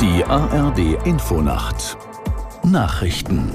Die ARD Infonacht Nachrichten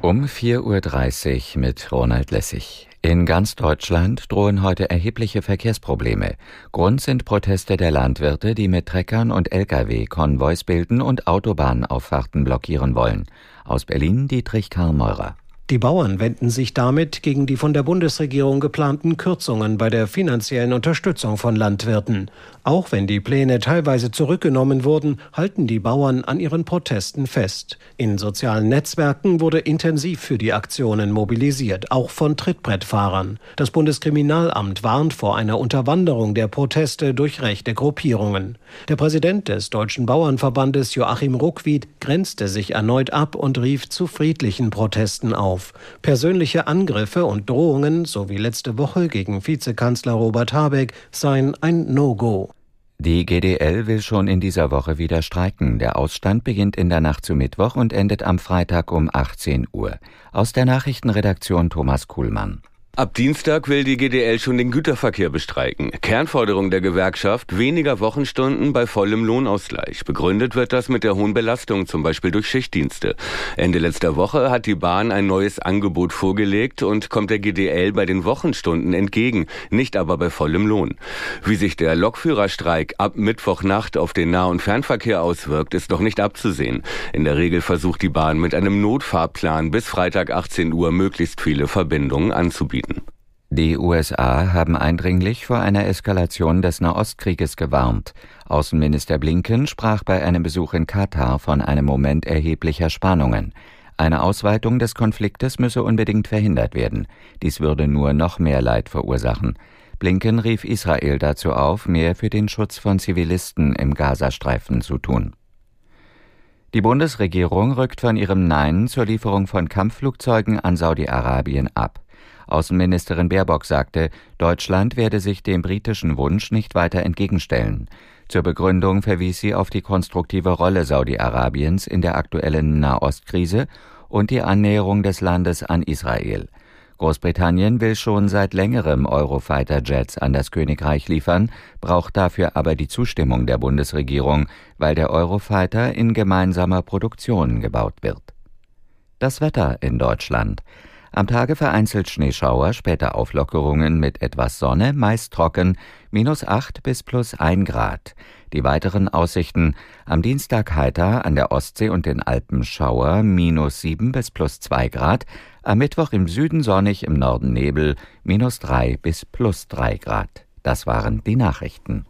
um 4.30 Uhr mit Ronald Lessig. In ganz Deutschland drohen heute erhebliche Verkehrsprobleme. Grund sind Proteste der Landwirte, die mit Treckern und Lkw Konvois bilden und Autobahnauffahrten blockieren wollen. Aus Berlin Dietrich Karl Meurer. Die Bauern wenden sich damit gegen die von der Bundesregierung geplanten Kürzungen bei der finanziellen Unterstützung von Landwirten. Auch wenn die Pläne teilweise zurückgenommen wurden, halten die Bauern an ihren Protesten fest. In sozialen Netzwerken wurde intensiv für die Aktionen mobilisiert, auch von Trittbrettfahrern. Das Bundeskriminalamt warnt vor einer Unterwanderung der Proteste durch rechte Gruppierungen. Der Präsident des Deutschen Bauernverbandes Joachim Ruckwied grenzte sich erneut ab und rief zu friedlichen Protesten auf auf. Persönliche Angriffe und Drohungen, so wie letzte Woche gegen Vizekanzler Robert Habeck, seien ein No-Go. Die GDL will schon in dieser Woche wieder streiken. Der Ausstand beginnt in der Nacht zu Mittwoch und endet am Freitag um 18 Uhr. Aus der Nachrichtenredaktion Thomas Kuhlmann. Ab Dienstag will die GDL schon den Güterverkehr bestreiken. Kernforderung der Gewerkschaft, weniger Wochenstunden bei vollem Lohnausgleich. Begründet wird das mit der hohen Belastung, zum Beispiel durch Schichtdienste. Ende letzter Woche hat die Bahn ein neues Angebot vorgelegt und kommt der GDL bei den Wochenstunden entgegen, nicht aber bei vollem Lohn. Wie sich der Lokführerstreik ab Mittwochnacht auf den Nah- und Fernverkehr auswirkt, ist noch nicht abzusehen. In der Regel versucht die Bahn mit einem Notfahrplan bis Freitag 18 Uhr möglichst viele Verbindungen anzubieten. Die USA haben eindringlich vor einer Eskalation des Nahostkrieges gewarnt. Außenminister Blinken sprach bei einem Besuch in Katar von einem Moment erheblicher Spannungen. Eine Ausweitung des Konfliktes müsse unbedingt verhindert werden. Dies würde nur noch mehr Leid verursachen. Blinken rief Israel dazu auf, mehr für den Schutz von Zivilisten im Gazastreifen zu tun. Die Bundesregierung rückt von ihrem Nein zur Lieferung von Kampfflugzeugen an Saudi-Arabien ab. Außenministerin Baerbock sagte, Deutschland werde sich dem britischen Wunsch nicht weiter entgegenstellen. Zur Begründung verwies sie auf die konstruktive Rolle Saudi-Arabiens in der aktuellen Nahostkrise und die Annäherung des Landes an Israel. Großbritannien will schon seit längerem Eurofighter-Jets an das Königreich liefern, braucht dafür aber die Zustimmung der Bundesregierung, weil der Eurofighter in gemeinsamer Produktion gebaut wird. Das Wetter in Deutschland. Am Tage vereinzelt Schneeschauer, später Auflockerungen mit etwas Sonne, meist trocken, minus 8 bis plus 1 Grad. Die weiteren Aussichten am Dienstag heiter, an der Ostsee und den Alpen Schauer, minus 7 bis plus 2 Grad, am Mittwoch im Süden sonnig, im Norden Nebel, minus 3 bis plus 3 Grad. Das waren die Nachrichten.